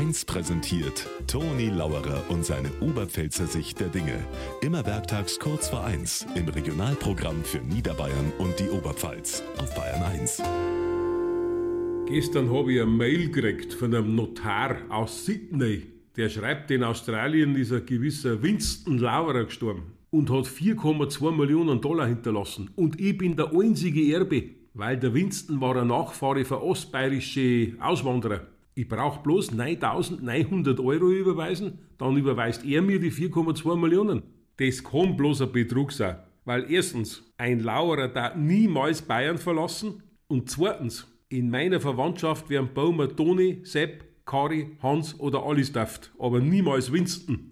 1 präsentiert Toni Lauerer und seine Oberpfälzer Sicht der Dinge. Immer werktags kurz vor 1 im Regionalprogramm für Niederbayern und die Oberpfalz auf Bayern 1. Gestern habe ich eine Mail gekriegt von einem Notar aus Sydney. Der schreibt, in Australien ist ein gewisser Winston Lauerer gestorben und hat 4,2 Millionen Dollar hinterlassen. Und ich bin der einzige Erbe, weil der Winston war ein Nachfahre von ostbayerische Auswanderer. Ich brauche bloß 9.900 Euro überweisen, dann überweist er mir die 4,2 Millionen. Das kann bloß ein Betrug sein. Weil erstens, ein Lauerer darf niemals Bayern verlassen und zweitens, in meiner Verwandtschaft wären Baumer Toni, Sepp, Kari, Hans oder Alice daft, aber niemals Winston.